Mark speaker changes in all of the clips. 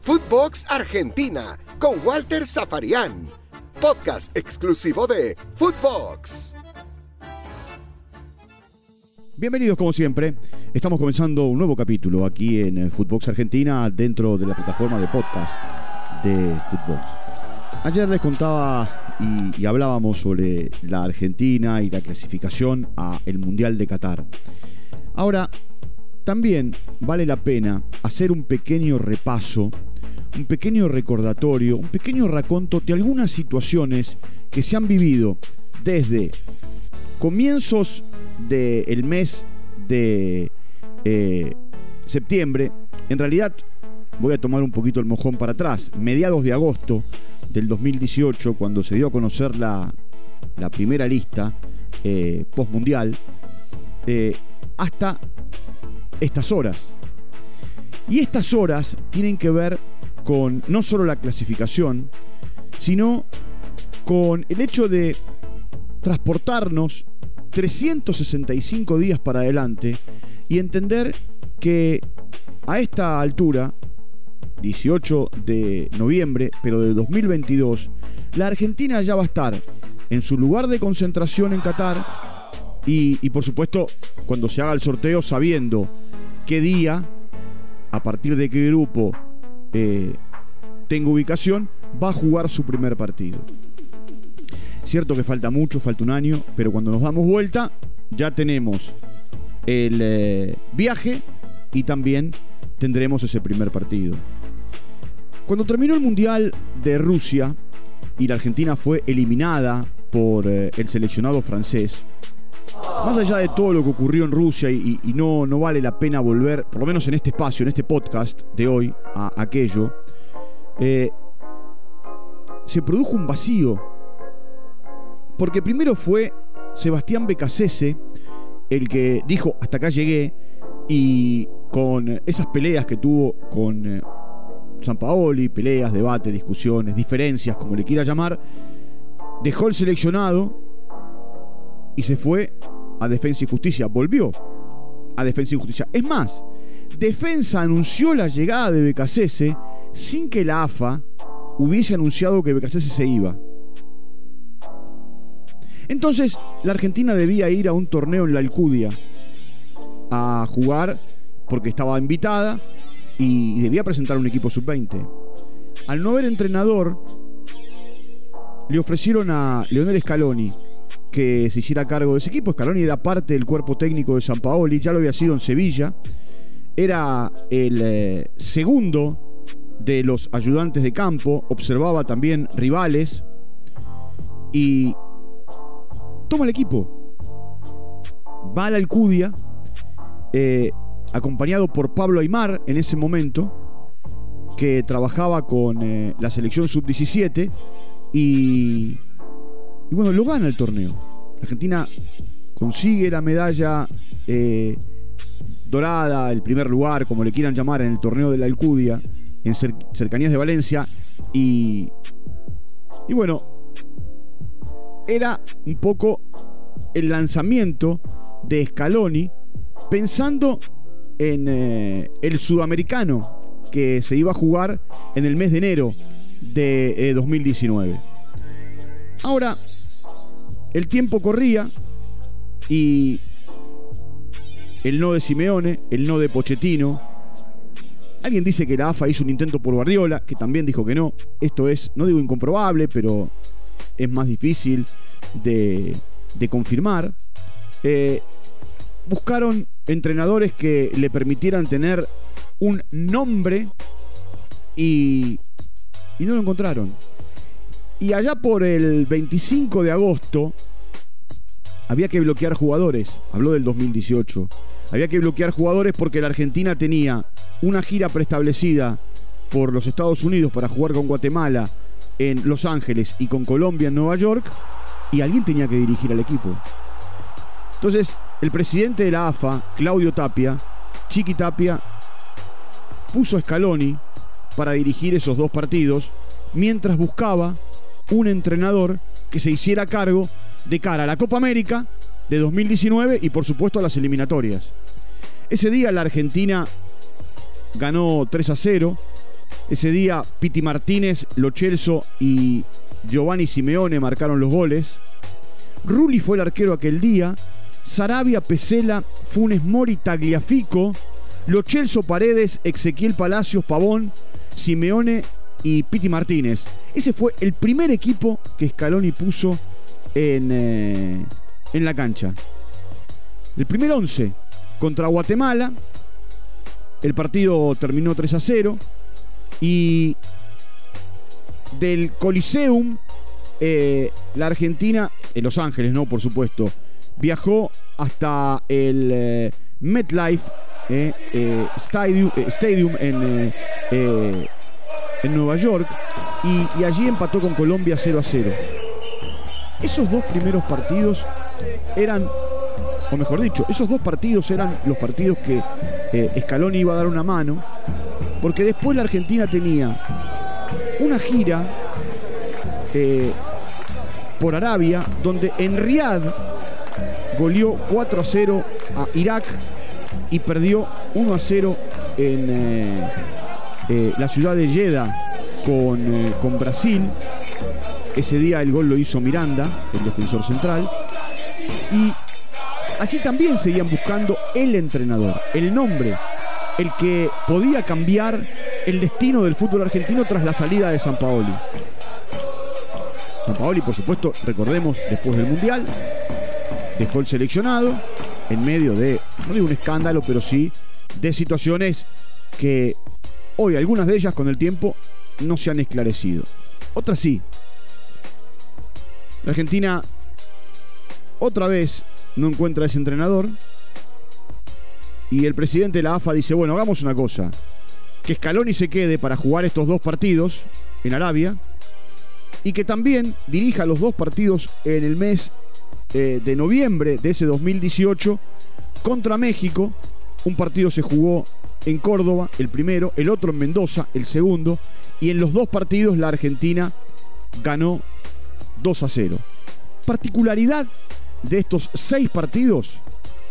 Speaker 1: Footbox Argentina con Walter Zafarian. Podcast exclusivo de Footbox.
Speaker 2: Bienvenidos como siempre. Estamos comenzando un nuevo capítulo aquí en eh, Footbox Argentina dentro de la plataforma de podcast de Footbox. Ayer les contaba y, y hablábamos sobre la Argentina y la clasificación a el Mundial de Qatar. Ahora, también vale la pena hacer un pequeño repaso un pequeño recordatorio, un pequeño raconto de algunas situaciones que se han vivido desde comienzos del mes de eh, septiembre. En realidad, voy a tomar un poquito el mojón para atrás. Mediados de agosto del 2018, cuando se dio a conocer la, primera lista eh, postmundial, eh, hasta estas horas. Y estas horas tienen que ver con no solo la clasificación, sino con el hecho de transportarnos 365 días para adelante y entender que a esta altura, 18 de noviembre, pero de 2022, la Argentina ya va a estar en su lugar de concentración en Qatar y, por supuesto cuando se haga el sorteo sabiendo qué día, a partir de qué grupo eh, tenga ubicación, va a jugar su primer partido. Cierto que falta mucho, falta un año, pero cuando nos damos vuelta ya tenemos el eh, viaje y también tendremos ese primer partido. Cuando terminó el Mundial de Rusia y la Argentina fue eliminada por eh, el seleccionado francés, más allá de todo lo que ocurrió en Rusia y, no, no vale la pena volver, por lo menos en este espacio, en este podcast de hoy, a aquello, eh, se produjo un vacío. Porque primero fue Sebastián Becasese el que dijo hasta acá llegué y con esas peleas que tuvo con eh, San Paoli, peleas, debates, discusiones, diferencias, como le quiera llamar, dejó el seleccionado y se fue a Defensa y Justicia. Volvió a Defensa y Justicia. Es más, Defensa anunció la llegada de Becasese sin que la AFA hubiese anunciado que Becasese se iba. Entonces, la Argentina debía ir a un torneo en la Alcudia a jugar porque estaba invitada y debía presentar un equipo sub-20. Al no haber entrenador, le ofrecieron a Leonel Scaloni que se hiciera cargo de ese equipo. Scaloni era parte del cuerpo técnico de San Paoli, ya lo había sido en Sevilla. Era el eh, segundo de los ayudantes de campo, observaba también rivales y toma el equipo. Va a la Alcudia, eh, acompañado por Pablo Aymar en ese momento, que trabajaba con eh, la selección sub-17 y y bueno, lo gana el torneo. Argentina consigue la medalla eh, dorada, el primer lugar, como le quieran llamar, en el torneo de la Alcudia, en cercanías de Valencia. Y, y bueno, era un poco el lanzamiento de Scaloni pensando en eh, el sudamericano que se iba a jugar en el mes de enero de 2019. Eh, Ahora, el tiempo corría y el no de Simeone, el no de Pochettino. Alguien dice que la AFA hizo un intento por Guardiola, que también dijo que no. Esto es, no digo incomprobable, pero es más difícil de, confirmar. Eh, buscaron entrenadores que le permitieran tener un nombre y, y no lo encontraron. Y allá por el 25 de agosto había que bloquear jugadores. Habló del 2018. Había que bloquear jugadores porque la Argentina tenía una gira preestablecida por los Estados Unidos para jugar con Guatemala en Los Ángeles y con Colombia en Nueva York y alguien tenía que dirigir al equipo. Entonces, el presidente de la AFA, Claudio Tapia, Chiqui Tapia, puso a Scaloni para dirigir esos dos partidos mientras buscaba un entrenador que se hiciera cargo de cara a la Copa América de 2019 y por supuesto a las eliminatorias. Ese día la Argentina ganó 3 a 0. Ese día Piti Martínez, Lochelso y Giovanni Simeone marcaron los goles. Rulli fue el arquero aquel día. Sarabia, Pesela, Funes Mori, Tagliafico, Lochelso Paredes, Ezequiel Palacios, Pavón, Simeone y Piti Martínez. Ese fue el primer equipo que Scaloni puso en, eh, en la cancha. El primer 11 contra Guatemala. El partido terminó 3 a 0. Y del Coliseum, eh, la Argentina, en Los Ángeles, ¿no? Por supuesto, viajó hasta el eh, MetLife Stadium, Stadium en, en Nueva York y, y allí empató con Colombia 0 a 0. Esos dos primeros partidos eran, o mejor dicho, esos dos partidos eran los partidos que eh, Scaloni iba a dar una mano, porque después la Argentina tenía una gira eh, por Arabia, donde en Riyadh goleó 4 a 0 a Irak y perdió 1 a 0 en eh, la ciudad de Jeddah con, con Brasil. Ese día el gol lo hizo Miranda, el defensor central. Y allí también seguían buscando el entrenador, el nombre, el que podía cambiar el destino del fútbol argentino tras la salida de San Paoli. San Paoli, por supuesto, recordemos, después del Mundial, dejó el seleccionado en medio de, no digo un escándalo, pero sí de situaciones que hoy, algunas de ellas con el tiempo, no se han esclarecido. Otras sí, la Argentina otra vez no encuentra a ese entrenador. Y el presidente de la AFA dice, bueno, hagamos una cosa. Que Scaloni se quede para jugar estos dos partidos en Arabia. Y que también dirija los dos partidos en el mes eh, de noviembre de ese 2018 contra México. Un partido se jugó en Córdoba, el primero, el otro en Mendoza, el segundo. Y en los dos partidos la Argentina ganó 2 a 0. Particularidad de estos seis partidos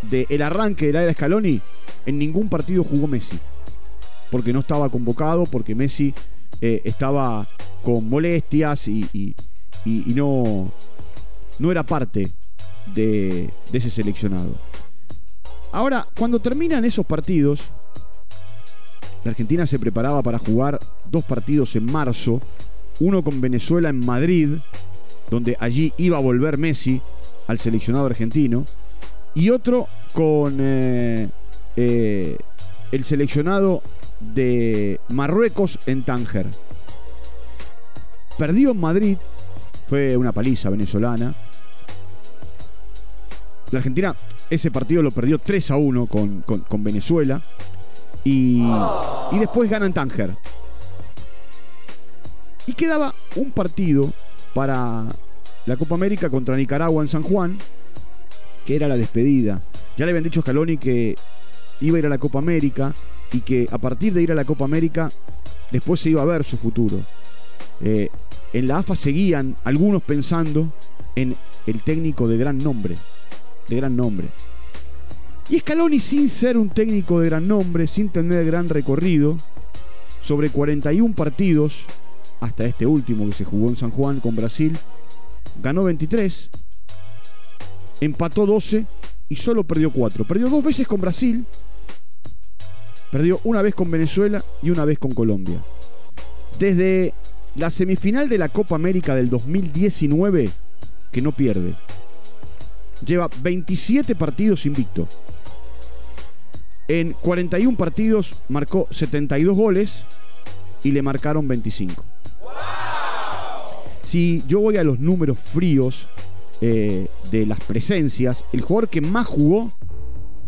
Speaker 2: del arranque de la era Scaloni, en ningún partido jugó Messi. Porque no estaba convocado, porque Messi eh, estaba con molestias y, no, no era parte de, de ese seleccionado. Ahora, cuando terminan esos partidos, la Argentina se preparaba para jugar dos partidos en marzo, uno con Venezuela en Madrid donde allí iba a volver Messi al seleccionado argentino, y otro con eh, eh, el seleccionado de Marruecos en Tánger. Perdió en Madrid, fue una paliza venezolana. La Argentina ese partido lo perdió 3 a 1 con, Venezuela. Y, y después gana en Tánger. Y quedaba un partido para la Copa América contra Nicaragua en San Juan, que era la despedida. Ya le habían dicho a Scaloni que iba a ir a la Copa América y que a partir de ir a la Copa América después se iba a ver su futuro. Eh, en la AFA seguían algunos pensando en el técnico de gran nombre, de gran nombre. Y Scaloni sin ser un técnico de gran nombre, sin tener gran recorrido, sobre 41 partidos, hasta este último que se jugó en San Juan con Brasil, ganó 23, empató 12 y solo perdió 4. Perdió dos veces con Brasil, perdió una vez con Venezuela y una vez con Colombia. Desde la semifinal de la Copa América del 2019, que no pierde. Lleva 27 partidos invicto. En 41 partidos marcó 72 goles y le marcaron 25. Si yo voy a los números fríos eh, de las presencias, el jugador que más jugó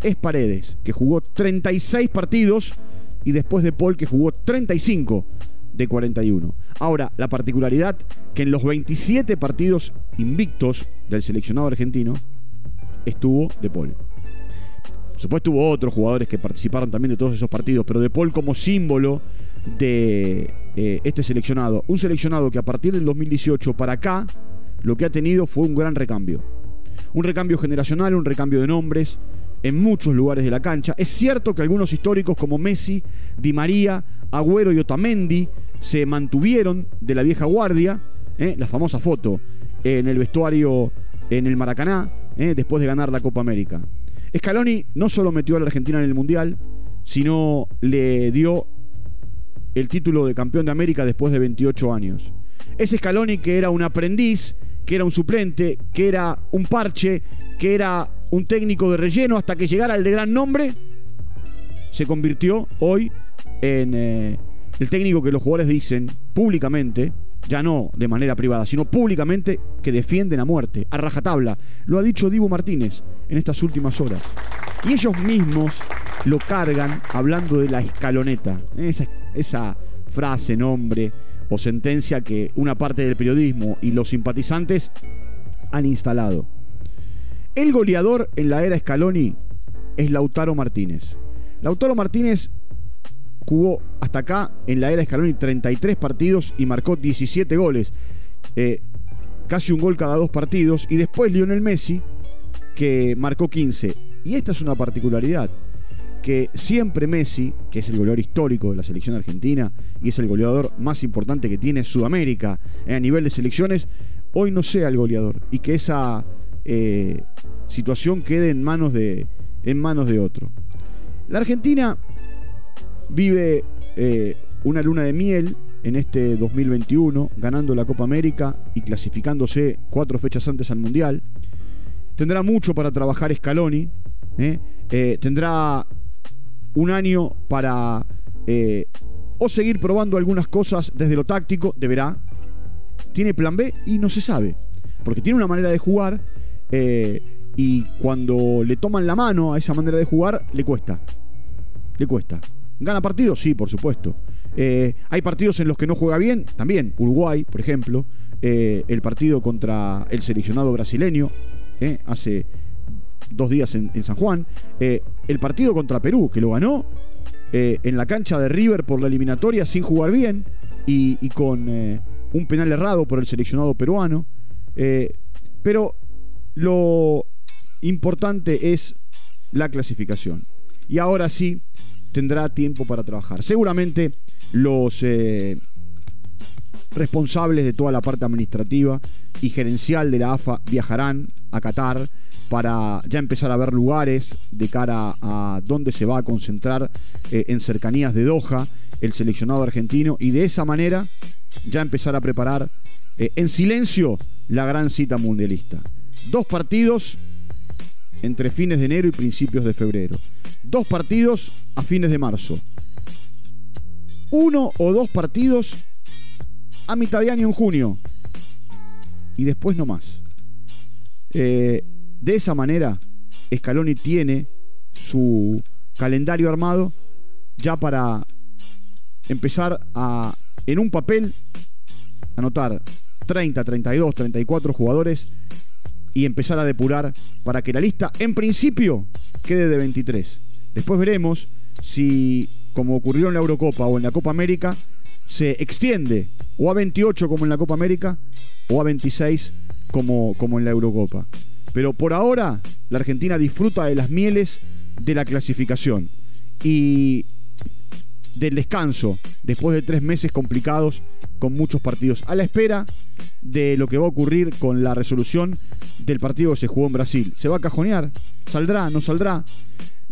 Speaker 2: es Paredes, que jugó 36 partidos y después de Paul que jugó 35 de 41. Ahora, la particularidad que en los 27 partidos invictos del seleccionado argentino estuvo de Paul. Supuesto hubo otros jugadores que participaron también de todos esos partidos, pero de Paul como símbolo de eh, este seleccionado. Un seleccionado que a partir del 2018 para acá lo que ha tenido fue un gran recambio. Un recambio generacional, un recambio de nombres. en muchos lugares de la cancha. Es cierto que algunos históricos como Messi, Di María, Agüero y Otamendi se mantuvieron de la vieja guardia, ¿eh? la famosa foto en el vestuario en el Maracaná, ¿eh? después de ganar la Copa América. Scaloni no solo metió a la Argentina en el Mundial, sino le dio el título de campeón de América después de 28 años. Ese Scaloni que era un aprendiz, que era un suplente, que era un parche, que era un técnico de relleno hasta que llegara el de gran nombre, se convirtió hoy en eh, el técnico que los jugadores dicen públicamente, ya no de manera privada, sino públicamente, que defienden a muerte, a rajatabla. Lo ha dicho Divo Martínez en estas últimas horas. Y ellos mismos lo cargan hablando de la escaloneta. Esa, esa frase, nombre o sentencia que una parte del periodismo y los simpatizantes han instalado. El goleador en la era Scaloni es Lautaro Martínez. Lautaro Martínez jugó hasta acá en la era Scaloni 33 partidos y marcó 17 goles. Eh, casi un gol cada dos partidos. Y después Lionel Messi, que marcó 15. Y esta es una particularidad, que siempre Messi, que es el goleador histórico de la selección argentina y es el goleador más importante que tiene Sudamérica eh, a nivel de selecciones, hoy no sea el goleador y que esa eh, situación quede en manos, de, en manos de otro. La Argentina vive eh, una luna de miel en este 2021, ganando la Copa América y clasificándose cuatro fechas antes al Mundial. Tendrá mucho para trabajar Scaloni. ¿eh? Eh, tendrá un año para o seguir probando algunas cosas desde lo táctico, deberá. Tiene plan B y no se sabe. Porque tiene una manera de jugar y cuando le toman la mano a esa manera de jugar, le cuesta. Le cuesta. ¿Gana partidos? Sí, por supuesto. Eh, hay partidos en los que no juega bien, también. Uruguay, por ejemplo. Eh, el partido contra el seleccionado brasileño, eh, hace dos días en, San Juan. el partido contra Perú, que lo ganó en la cancha de River por la eliminatoria sin jugar bien y, y con un penal errado por el seleccionado peruano. pero lo importante es la clasificación. Y ahora sí, tendrá tiempo para trabajar. Seguramente los eh, responsables de toda la parte administrativa y gerencial de la AFA viajarán a Qatar para ya empezar a ver lugares de cara a dónde se va a concentrar eh, en cercanías de Doha el seleccionado argentino y de esa manera ya empezar a preparar eh, en silencio la gran cita mundialista. Dos partidos entre fines de enero y principios de febrero. Dos partidos a fines de marzo. Uno o dos partidos a mitad de año en junio. Y después no más. Eh, de esa manera, Scaloni tiene su calendario armado ya para empezar a, en un papel, anotar 30, 32, 34 jugadores y empezar a depurar para que la lista, en principio, quede de 23. Después veremos si, como ocurrió en la Eurocopa o en la Copa América, se extiende o a 28 como en la Copa América o a 26 como, como en la Eurocopa. Pero por ahora la Argentina disfruta de las mieles de la clasificación y del descanso después de tres meses complicados con muchos partidos a la espera de lo que va a ocurrir con la resolución del partido que se jugó en Brasil. ¿Se va a cajonear? ¿Saldrá? ¿No saldrá?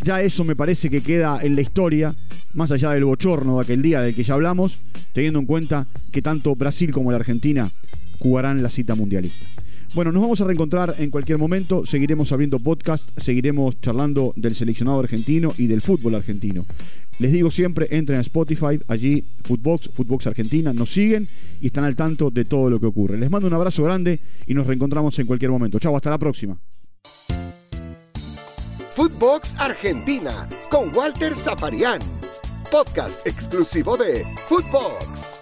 Speaker 2: Ya eso me parece que queda en la historia, más allá del bochorno de aquel día del que ya hablamos, teniendo en cuenta que tanto Brasil como la Argentina jugarán la cita mundialista. Bueno, nos vamos a reencontrar en cualquier momento, seguiremos abriendo podcast, seguiremos charlando del seleccionado argentino y del fútbol argentino. Les digo siempre, entren a Spotify, allí Footbox, Footbox Argentina, nos siguen y están al tanto de todo lo que ocurre. Les mando un abrazo grande y nos reencontramos en cualquier momento. Chao, hasta la próxima.
Speaker 1: Footbox Argentina con Walter Zaparián, podcast exclusivo de Footbox.